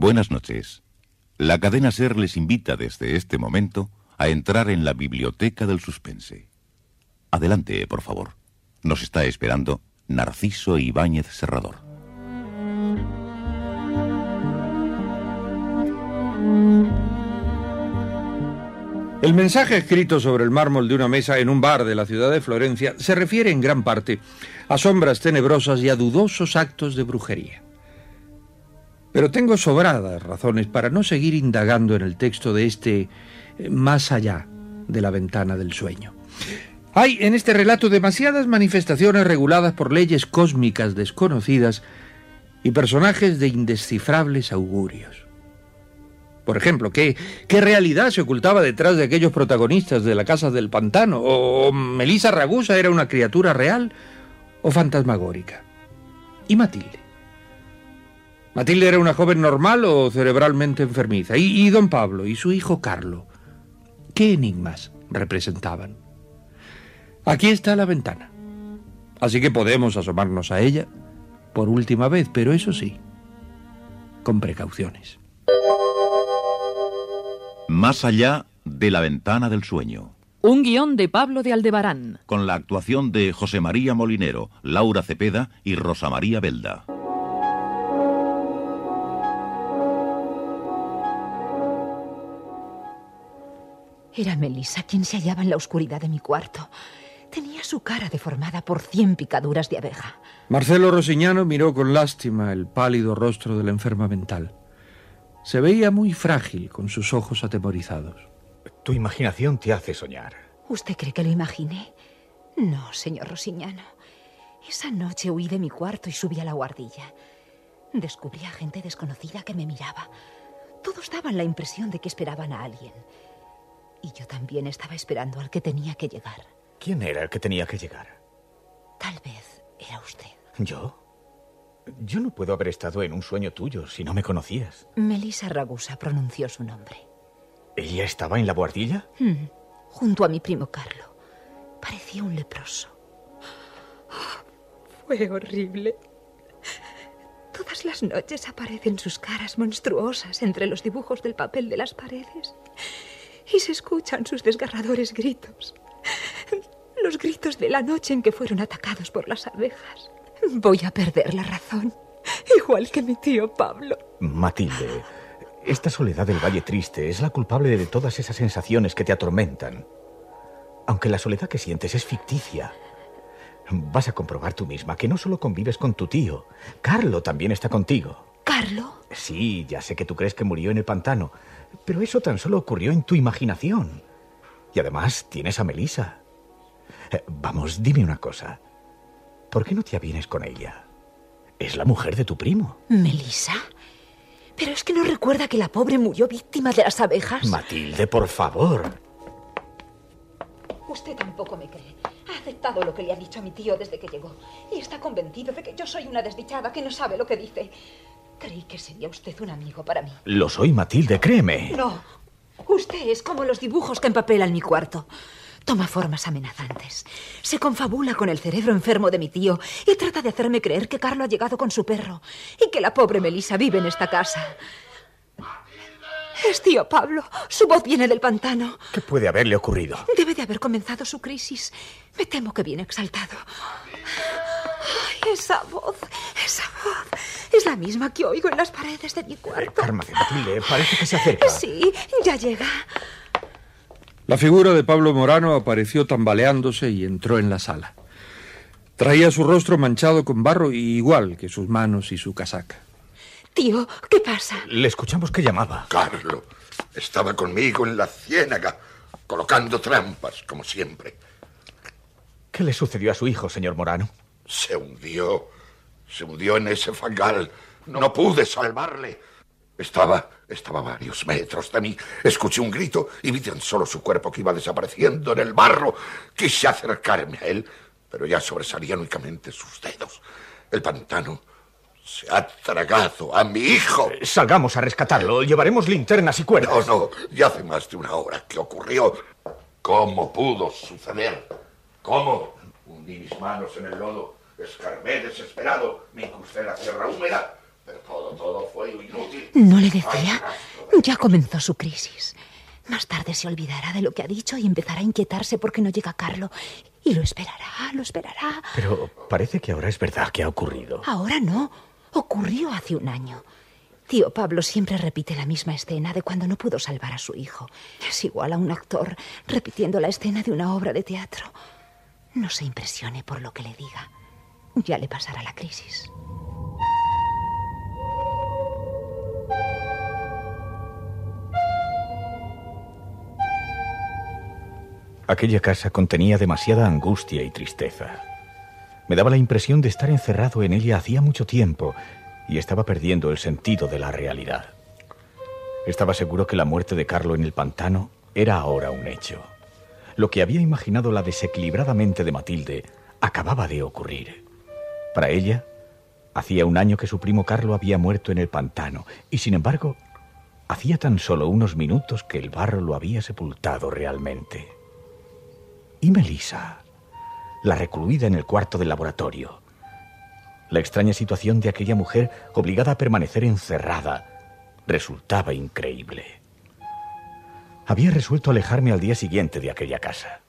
Buenas noches. La cadena Ser les invita desde este momento a entrar en la biblioteca del suspense. Adelante, por favor. Nos está esperando Narciso Ibáñez Serrador. El mensaje escrito sobre el mármol de una mesa en un bar de la ciudad de Florencia se refiere en gran parte a sombras tenebrosas y a dudosos actos de brujería. Pero tengo sobradas razones para no seguir indagando en el texto de este eh, más allá de la ventana del sueño. Hay en este relato demasiadas manifestaciones reguladas por leyes cósmicas desconocidas y personajes de indescifrables augurios. Por ejemplo, ¿qué, ¿qué, realidad se ocultaba detrás de aquellos protagonistas de la Casa del Pantano? ¿O Melisa Ragusa era una criatura real o fantasmagórica? ¿Y Matilde? ¿Matilde era una joven normal o cerebralmente enfermiza? ¿Y, y don Pablo y su hijo Carlo? ¿Qué enigmas representaban? Aquí está la ventana. Así que podemos asomarnos a ella por última vez, pero eso sí, con precauciones. Más allá de la ventana del sueño. Un guion de Pablo de Aldebarán. Con la actuación de José María Molinero, Laura Cepeda y Rosa María Belda. Era Melissa quien se hallaba en la oscuridad de mi cuarto. Tenía su cara deformada por cien picaduras de abeja. Marcelo Rosiñano miró con lástima el pálido rostro de la enferma mental. Se veía muy frágil con sus ojos atemorizados. Tu imaginación te hace soñar. ¿Usted cree que lo imaginé? No, señor Rosiñano. Esa noche huí de mi cuarto y subí a la guardilla. Descubrí a gente desconocida que me miraba. Todos daban la impresión de que esperaban a alguien. Y yo también estaba esperando al que tenía que llegar. ¿Quién era el que tenía que llegar? Tal vez era usted. ¿Yo? Yo no puedo haber estado en un sueño tuyo si no me conocías. Melissa Ragusa pronunció su nombre. ¿Ella estaba en la guardilla? Hmm, junto a mi primo Carlo. Parecía un leproso. Fue horrible. Todas las noches aparecen sus caras monstruosas entre los dibujos del papel de las paredes y se escuchan sus desgarradores gritos. Los gritos de la noche en que fueron atacados por las abejas. Voy a perder la razón, igual que mi tío Pablo. Matilde, esta soledad del Valle Triste es la culpable de todas esas sensaciones que te atormentan. Aunque la soledad que sientes es ficticia. Vas a comprobar tú misma que no solo convives con tu tío, Carlo también está contigo. ¿Carlo? Sí, ya sé que tú crees que murió en el pantano, pero eso tan solo ocurrió en tu imaginación. Y además tienes a Melissa. Eh, vamos, dime una cosa. ¿Por qué no te avienes con ella? Es la mujer de tu primo. ¿Melissa? Pero es que no recuerda que la pobre murió víctima de las abejas. Matilde, por favor. Usted tampoco me cree. Ha aceptado lo que le ha dicho a mi tío desde que llegó. Y está convencido de que yo soy una desdichada que no sabe lo que dice. Creí que sería usted un amigo para mí. Lo soy, Matilde, créeme. No. Usted es como los dibujos que empapelan mi cuarto. Toma formas amenazantes. Se confabula con el cerebro enfermo de mi tío y trata de hacerme creer que Carlo ha llegado con su perro y que la pobre Melissa vive en esta casa. Es tío Pablo. Su voz viene del pantano. ¿Qué puede haberle ocurrido? Debe de haber comenzado su crisis. Me temo que viene exaltado. Ay, esa voz, esa voz. Es la misma que oigo en las paredes de mi cuarto. Cálmate, Matilde. Parece que se acerca. Sí, ya llega. La figura de Pablo Morano apareció tambaleándose y entró en la sala. Traía su rostro manchado con barro igual que sus manos y su casaca. Tío, ¿qué pasa? Le escuchamos que llamaba. Carlo estaba conmigo en la ciénaga, colocando trampas, como siempre. ¿Qué le sucedió a su hijo, señor Morano? Se hundió Se hundió en ese fangal. No pude salvarle. Estaba, estaba a varios metros de mí. Escuché un grito y vi tan solo su cuerpo que iba desapareciendo en el barro. Quise acercarme a él, pero ya sobresalían únicamente sus dedos. El pantano se ha tragado a mi hijo. Eh, salgamos a rescatarlo. Llevaremos linternas y cuerdas. No, no. Ya hace más de una hora que ocurrió. ¿Cómo pudo suceder? ¿Cómo? Hundí mis manos en el lodo, escarbé desesperado, me incrusté en la tierra húmeda, pero todo, todo fue inútil. ¿No le decía? Ya comenzó su crisis. Más tarde se olvidará de lo que ha dicho y empezará a inquietarse porque no llega Carlo. Y lo esperará, lo esperará. Pero parece que ahora es verdad que ha ocurrido. Ahora no. Ocurrió hace un año. Tío Pablo siempre repite la misma escena de cuando no pudo salvar a su hijo. Es igual a un actor repitiendo la escena de una obra de teatro. No se impresione por lo que le diga. Ya le pasará la crisis. Aquella casa contenía demasiada angustia y tristeza. Me daba la impresión de estar encerrado en ella hacía mucho tiempo y estaba perdiendo el sentido de la realidad. Estaba seguro que la muerte de Carlo en el pantano era ahora un hecho. Lo que había imaginado la desequilibradamente de Matilde acababa de ocurrir. Para ella, hacía un año que su primo Carlo había muerto en el pantano y sin embargo, hacía tan solo unos minutos que el barro lo había sepultado realmente. ¿Y Melissa? La recluida en el cuarto del laboratorio. La extraña situación de aquella mujer obligada a permanecer encerrada resultaba increíble. Había resuelto alejarme al día siguiente de aquella casa.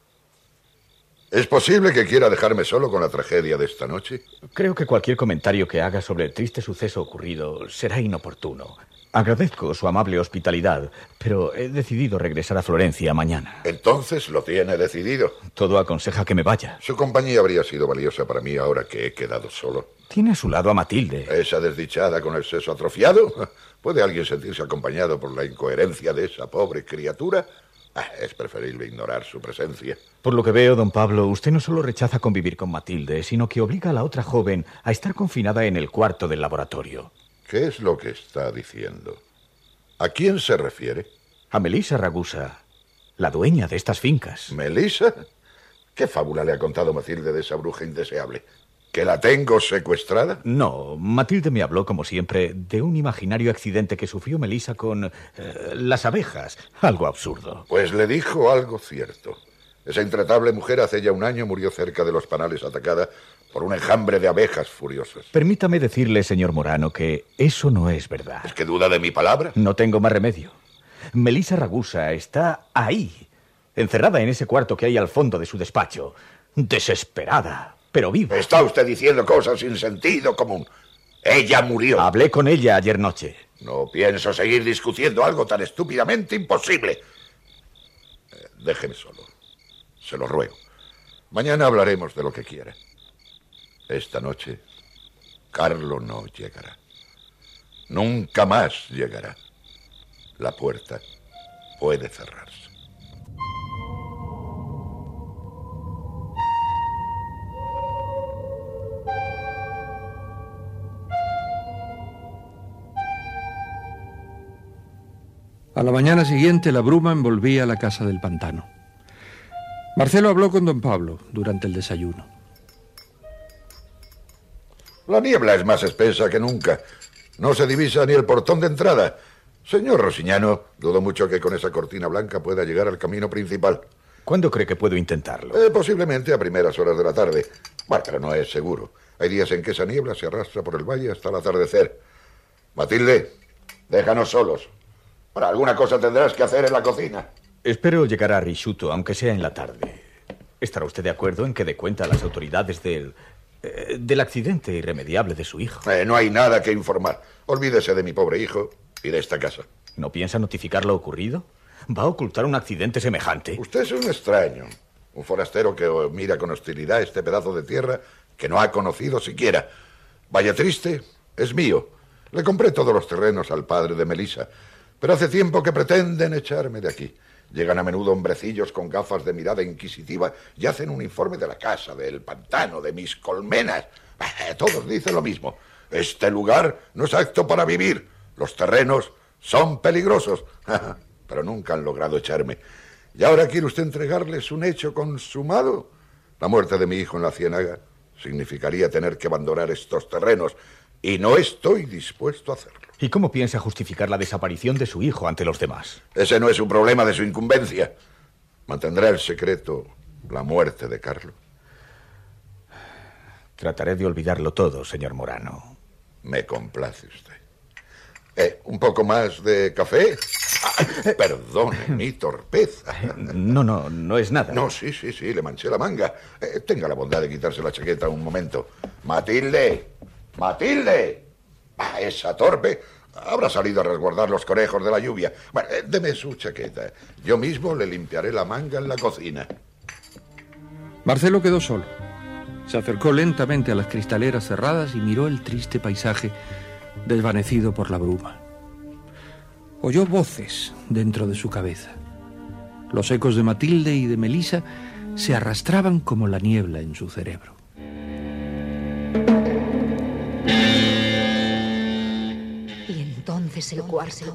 ¿Es posible que quiera dejarme solo con la tragedia de esta noche? Creo que cualquier comentario que haga sobre el triste suceso ocurrido será inoportuno. Agradezco su amable hospitalidad, pero he decidido regresar a Florencia mañana. Entonces lo tiene decidido. Todo aconseja que me vaya. Su compañía habría sido valiosa para mí ahora que he quedado solo. Tiene a su lado a Matilde. ¿Esa desdichada con el seso atrofiado? ¿Puede alguien sentirse acompañado por la incoherencia de esa pobre criatura? Ah, es preferible ignorar su presencia. Por lo que veo, don Pablo, usted no solo rechaza convivir con Matilde, sino que obliga a la otra joven a estar confinada en el cuarto del laboratorio. ¿Qué es lo que está diciendo? ¿A quién se refiere? A Melissa Ragusa, la dueña de estas fincas. ¿Melissa? ¿Qué fábula le ha contado Matilde de esa bruja indeseable? ¿Que la tengo secuestrada? No, Matilde me habló, como siempre, de un imaginario accidente que sufrió Melissa con eh, las abejas. Algo absurdo. Pues le dijo algo cierto. Esa intratable mujer hace ya un año murió cerca de los panales atacada por un enjambre de abejas furiosas. Permítame decirle, señor Morano, que eso no es verdad. ¿Es que duda de mi palabra? No tengo más remedio. Melissa Ragusa está ahí, encerrada en ese cuarto que hay al fondo de su despacho, desesperada, pero viva. Está usted diciendo cosas sin sentido común. Ella murió. Hablé con ella ayer noche. No pienso seguir discutiendo algo tan estúpidamente imposible. Eh, déjeme solo. Se lo ruego. Mañana hablaremos de lo que quiera. Esta noche, Carlo no llegará. Nunca más llegará. La puerta puede cerrarse. A la mañana siguiente la bruma envolvía la casa del pantano. Marcelo habló con don Pablo durante el desayuno. La niebla es más espesa que nunca. No se divisa ni el portón de entrada. Señor Rosiñano, dudo mucho que con esa cortina blanca pueda llegar al camino principal. ¿Cuándo cree que puedo intentarlo? Eh, posiblemente a primeras horas de la tarde. Bueno, pero no es seguro. Hay días en que esa niebla se arrastra por el valle hasta el atardecer. Matilde, déjanos solos. Bueno, alguna cosa tendrás que hacer en la cocina. Espero llegar a Rishuto, aunque sea en la tarde. ¿Estará usted de acuerdo en que dé cuenta a las autoridades del eh, del accidente irremediable de su hijo. Eh, no hay nada que informar. Olvídese de mi pobre hijo y de esta casa. ¿No piensa notificar lo ocurrido? ¿Va a ocultar un accidente semejante? Usted es un extraño. Un forastero que mira con hostilidad este pedazo de tierra que no ha conocido siquiera. Vaya triste, es mío. Le compré todos los terrenos al padre de Melissa, pero hace tiempo que pretenden echarme de aquí. Llegan a menudo hombrecillos con gafas de mirada inquisitiva y hacen un informe de la casa, del pantano, de mis colmenas. Eh, Todos dicen lo mismo. Este lugar no es apto para vivir. Los terrenos son peligrosos. Pero nunca han logrado echarme. ¿Y ahora quiere usted entregarles un hecho consumado? La muerte de mi hijo en la ciénaga significaría tener que abandonar estos terrenos. Y no estoy dispuesto a hacerlo. ¿Y cómo piensa justificar la desaparición de su hijo ante los demás? Ese no es un problema de su incumbencia. ¿Mantendrá el secreto la muerte de Carlos? Trataré de olvidarlo todo, señor Morano. Me complace usted. Eh, ¿Un poco más de café? Ah, perdone mi torpeza. No, no, no es nada. No, sí, sí, sí, le manché la manga. Eh, tenga la bondad de quitarse la chaqueta un momento. Matilde, Matilde. Ah, esa torpe habrá salido a resguardar los conejos de la lluvia. Bueno, eh, deme su chaqueta. Yo mismo le limpiaré la manga en la cocina. Marcelo quedó solo. Se acercó lentamente a las cristaleras cerradas y miró el triste paisaje desvanecido por la bruma. Oyó voces dentro de su cabeza. Los ecos de Matilde y de Melisa se arrastraban como la niebla en su cerebro. Entonces el cuarzo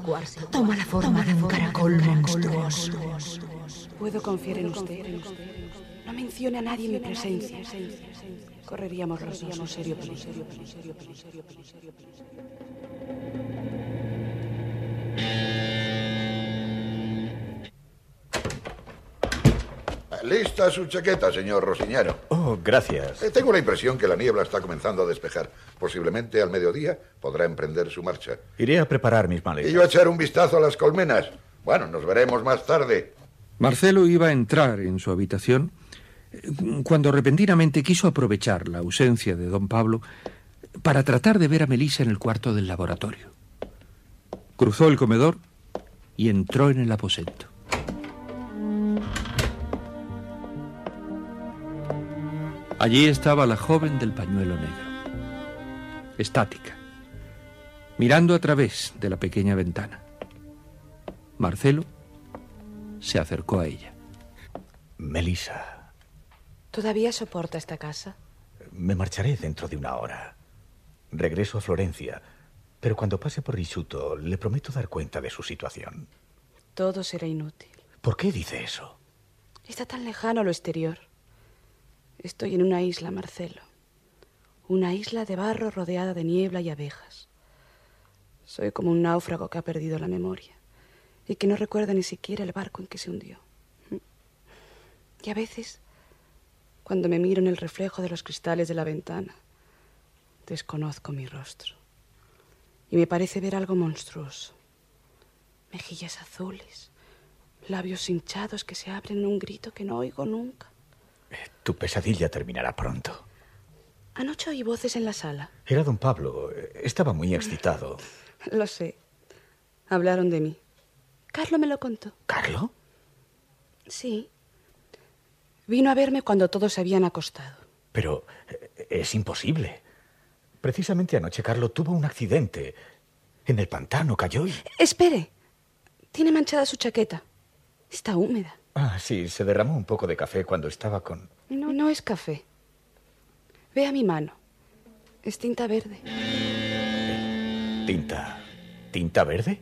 toma la forma de un caracol monstruoso. Puedo confiar en usted. No mencione a nadie mi presencia. Correríamos los dos un serio peligro. Lista su chaqueta, señor Rosiñero. Oh, gracias. Eh, Tengo la impresión que la niebla está comenzando a despejar. Posiblemente al mediodía podrá emprender su marcha. Iré a preparar mis maletas. Y yo a echar un vistazo a las colmenas. Bueno, nos veremos más tarde. Marcelo iba a entrar en su habitación cuando repentinamente quiso aprovechar la ausencia de don Pablo para tratar de ver a Melisa en el cuarto del laboratorio. Cruzó el comedor y entró en el aposento. Allí estaba la joven del pañuelo negro, estática, mirando a través de la pequeña ventana. Marcelo se acercó a ella. Melissa, ¿Todavía soporta esta casa? me marcharé dentro de una hora. Regreso a Florencia, pero cuando pase por Risuto le prometo dar cuenta de su situación. Todo será inútil. ¿Por qué dice eso? Está tan lejano lo exterior. Estoy en una isla, Marcelo. Una isla de barro rodeada de niebla y abejas. Soy como un náufrago que ha perdido la memoria y que no recuerda ni siquiera el barco en que se hundió. Y a veces, cuando me miro en el reflejo de los cristales de la ventana, desconozco mi rostro y me parece ver algo monstruoso. Mejillas azules, labios hinchados que se abren en un grito que no oigo nunca. Tu pesadilla terminará pronto. Anoche oí voces en la sala. Era don Pablo. Estaba muy excitado. Lo sé. Hablaron de mí. Carlo me lo contó. ¿Carlo? Sí. Vino a verme cuando todos se habían acostado. Pero eh, es imposible. Precisamente anoche Carlo tuvo un accidente. En el pantano cayó y... Espere. Tiene manchada su chaqueta. Está húmeda. Ah, sí, se derramó un poco de café cuando estaba con... No, no es café. Vea mi mano. Es tinta verde. ¿Tinta? ¿Tinta verde?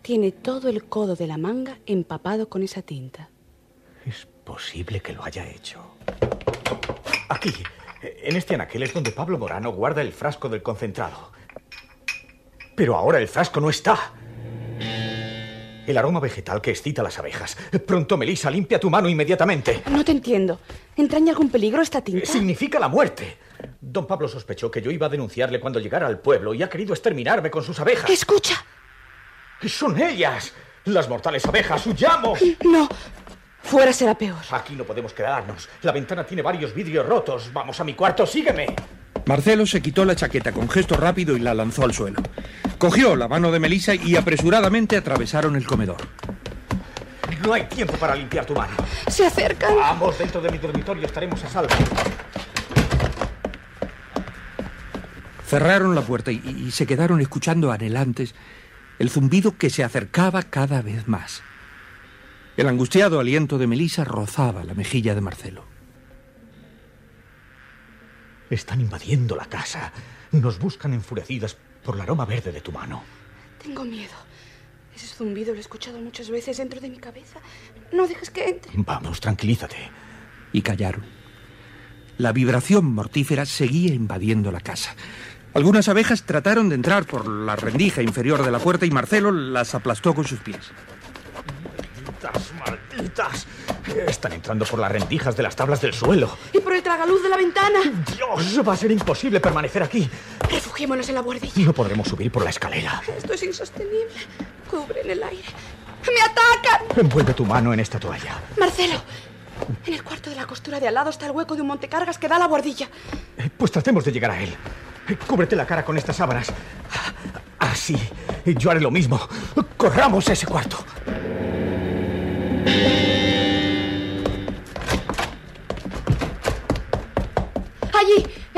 Tiene todo el codo de la manga empapado con esa tinta. Es posible que lo haya hecho. Aquí, en este anaquel es donde Pablo Morano guarda el frasco del concentrado. Pero ahora el frasco no está. El aroma vegetal que excita a las abejas. Pronto, Melissa, limpia tu mano inmediatamente. No te entiendo. ¿Entraña algún peligro esta tinta? Significa la muerte. Don Pablo sospechó que yo iba a denunciarle cuando llegara al pueblo y ha querido exterminarme con sus abejas. ¡Escucha! ¡Son ellas! ¡Las mortales abejas! ¡Huyamos! No. Fuera será peor. Aquí no podemos quedarnos. La ventana tiene varios vidrios rotos. Vamos a mi cuarto. Sígueme. Marcelo se quitó la chaqueta con gesto rápido y la lanzó al suelo. Cogió la mano de Melissa y apresuradamente atravesaron el comedor. No hay tiempo para limpiar tu mano. Se acercan. Vamos, dentro de mi dormitorio estaremos a salvo. Cerraron la puerta y, y se quedaron escuchando anhelantes el zumbido que se acercaba cada vez más. El angustiado aliento de Melissa rozaba la mejilla de Marcelo. Están invadiendo la casa. Nos buscan enfurecidas por el aroma verde de tu mano. Tengo miedo. Ese zumbido lo he escuchado muchas veces dentro de mi cabeza. No dejes que entre. Vamos, tranquilízate. Y callaron. La vibración mortífera seguía invadiendo la casa. Algunas abejas trataron de entrar por la rendija inferior de la puerta y Marcelo las aplastó con sus pies. ¡Malditas, malditas! Están entrando por las rendijas de las tablas del suelo. Y por el tragaluz de la ventana. Dios, va a ser imposible permanecer aquí. Refugiémonos en la buhardilla. No podremos subir por la escalera. Esto es insostenible. Cubre en el aire. ¡Me atacan! Envuelve tu mano en esta toalla. Marcelo, en el cuarto de la costura de al lado está el hueco de un montecargas que da a la buhardilla. Eh, Pues tratemos de llegar a él. Eh, Cúbrete la cara con estas sábanas. Así. Yo haré lo mismo. Corramos a ese cuarto.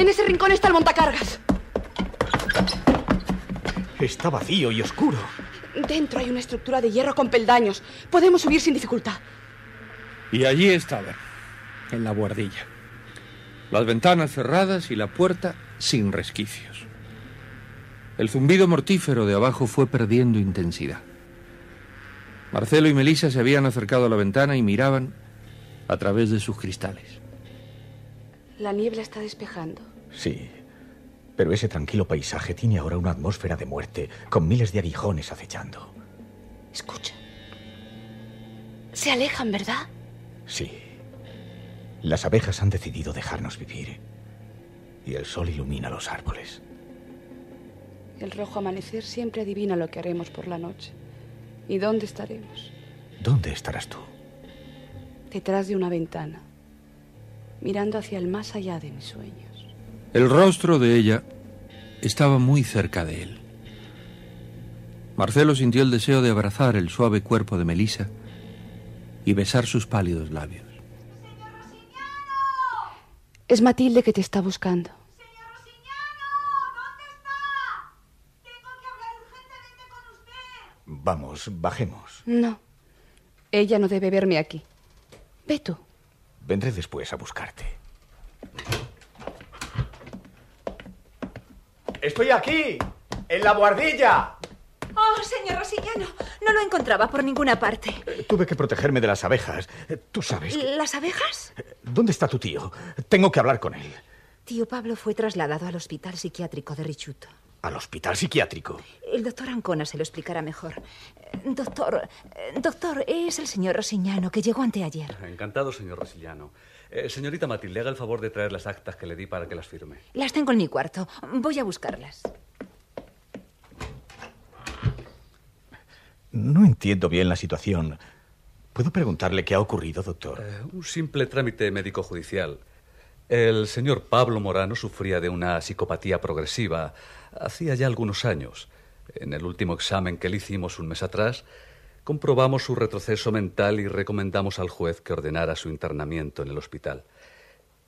En ese rincón está el montacargas. Está vacío y oscuro. Dentro hay una estructura de hierro con peldaños. Podemos subir sin dificultad. Y allí estaba, en la buhardilla. Las ventanas cerradas y la puerta sin resquicios. El zumbido mortífero de abajo fue perdiendo intensidad. Marcelo y Melissa se habían acercado a la ventana y miraban a través de sus cristales. La niebla está despejando. Sí. Pero ese tranquilo paisaje tiene ahora una atmósfera de muerte, con miles de aguijones acechando. Escucha. Se alejan, ¿verdad? Sí. Las abejas han decidido dejarnos vivir. Y el sol ilumina los árboles. El rojo amanecer siempre adivina lo que haremos por la noche. ¿Y dónde estaremos? ¿Dónde estarás tú? Detrás de una ventana, mirando hacia el más allá de mis sueños. El rostro de ella estaba muy cerca de él. Marcelo sintió el deseo de abrazar el suave cuerpo de Melissa y besar sus pálidos labios. Es Matilde que te está buscando. Vamos, bajemos. No. Ella no debe verme aquí. Ve tú. Vendré después a buscarte. Estoy aquí, en la buhardilla. Oh, señor Rosillano, no lo encontraba por ninguna parte. Tuve que protegerme de las abejas. Eh, Tú sabes. que- ¿Las abejas? ¿Dónde está tu tío? Tengo que hablar con él. Tío Pablo fue trasladado al hospital psiquiátrico de Richuto. Al hospital psiquiátrico. El doctor Ancona se lo explicará mejor. Eh, Doctor, eh, doctor, es el señor Rosiñano que llegó anteayer. Encantado, señor Rosillano. Eh, señorita Matilde, haga el favor de traer las actas que le di para que las firme. Las tengo en mi cuarto. Voy a buscarlas. No entiendo bien la situación. ¿Puedo preguntarle qué ha ocurrido, doctor? Eh, un simple trámite médico-judicial. El señor Pablo Morano sufría de una psicopatía progresiva hacía ya algunos años. En el último examen que le hicimos un mes atrás, comprobamos su retroceso mental y recomendamos al juez que ordenara su internamiento en el hospital.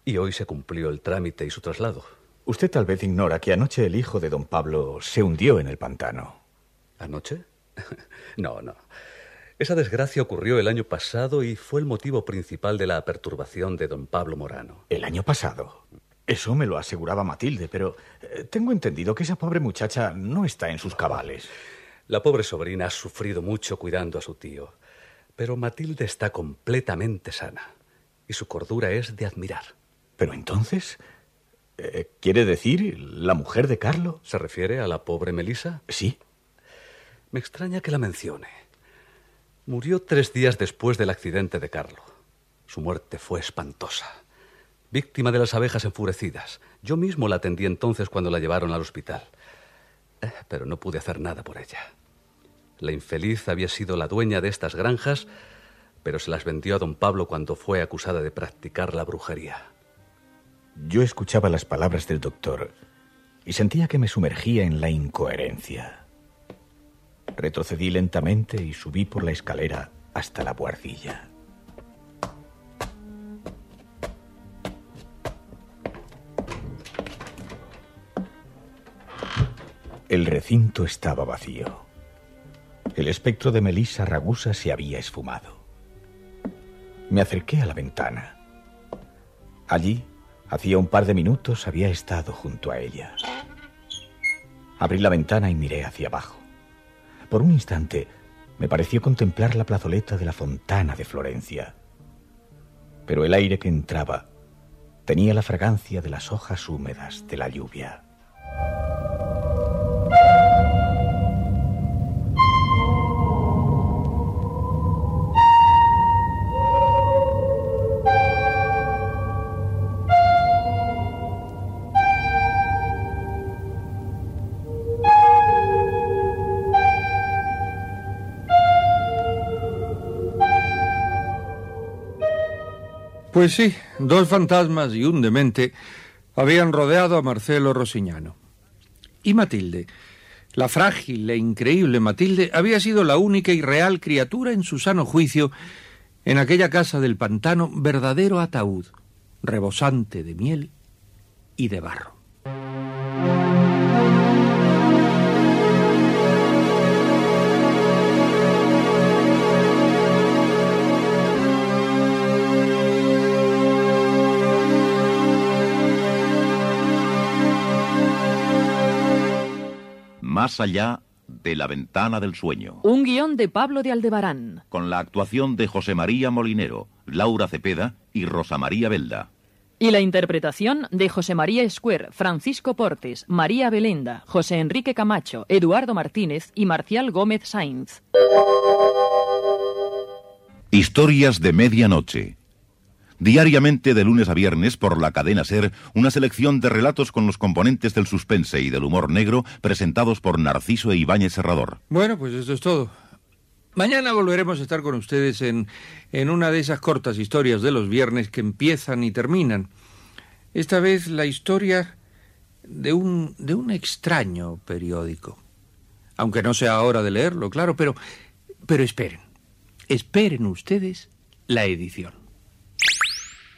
Y hoy se cumplió el trámite y su traslado. Usted tal vez ignora que anoche el hijo de don Pablo se hundió en el pantano. ¿Anoche? no, no. Esa desgracia ocurrió el año pasado y fue el motivo principal de la perturbación de don Pablo Morano. ¿El año pasado? Eso me lo aseguraba Matilde, pero eh, tengo entendido que esa pobre muchacha no está en sus cabales. La pobre sobrina ha sufrido mucho cuidando a su tío, pero Matilde está completamente sana y su cordura es de admirar. Pero entonces, eh, ¿quiere decir la mujer de Carlo? ¿Se refiere a la pobre Melisa? Sí. Me extraña que la mencione. Murió tres días después del accidente de Carlo. Su muerte fue espantosa. Víctima de las abejas enfurecidas. Yo mismo la atendí entonces cuando la llevaron al hospital. Eh, Pero no pude hacer nada por ella. La infeliz había sido la dueña de estas granjas, pero se las vendió a don Pablo cuando fue acusada de practicar la brujería. Yo escuchaba las palabras del doctor y sentía que me sumergía en la incoherencia. Retrocedí lentamente y subí por la escalera hasta la buhardilla. El recinto estaba vacío. El espectro de Melissa Ragusa se había esfumado. Me acerqué a la ventana. Allí, Hacía un par de minutos había estado junto a ella. Abrí la ventana y miré hacia abajo. Por un instante me pareció contemplar la plazoleta de la fontana de Florencia. Pero el aire que entraba tenía la fragancia de las hojas húmedas de la lluvia. Pues sí, dos fantasmas y un demente habían rodeado a Marcelo Rosiñano. Y Matilde, la frágil e increíble Matilde, había sido la única y real criatura en su sano juicio en aquella casa del pantano, verdadero ataúd, rebosante de miel y de barro. Más allá de la ventana del sueño. Un guion de Pablo de Aldebarán. Con la actuación de José María Molinero, Laura Cepeda y Rosa María Belda. Y la interpretación de José María Escuer, Francisco Portes, María Belenda, José Enrique Camacho, Eduardo Martínez y Marcial Gómez Sainz. Historias de medianoche. Diariamente de lunes a viernes por la cadena Ser, una selección de relatos con los componentes del suspense y del humor negro presentados por Narciso e Ibáñez Serrador. Bueno, pues esto es todo. Mañana volveremos a estar con ustedes en, en una de esas cortas historias de los viernes que empiezan y terminan. Esta vez la historia de un, de un extraño periódico. Aunque no sea hora de leerlo, claro, pero, pero esperen. Esperen ustedes la edición.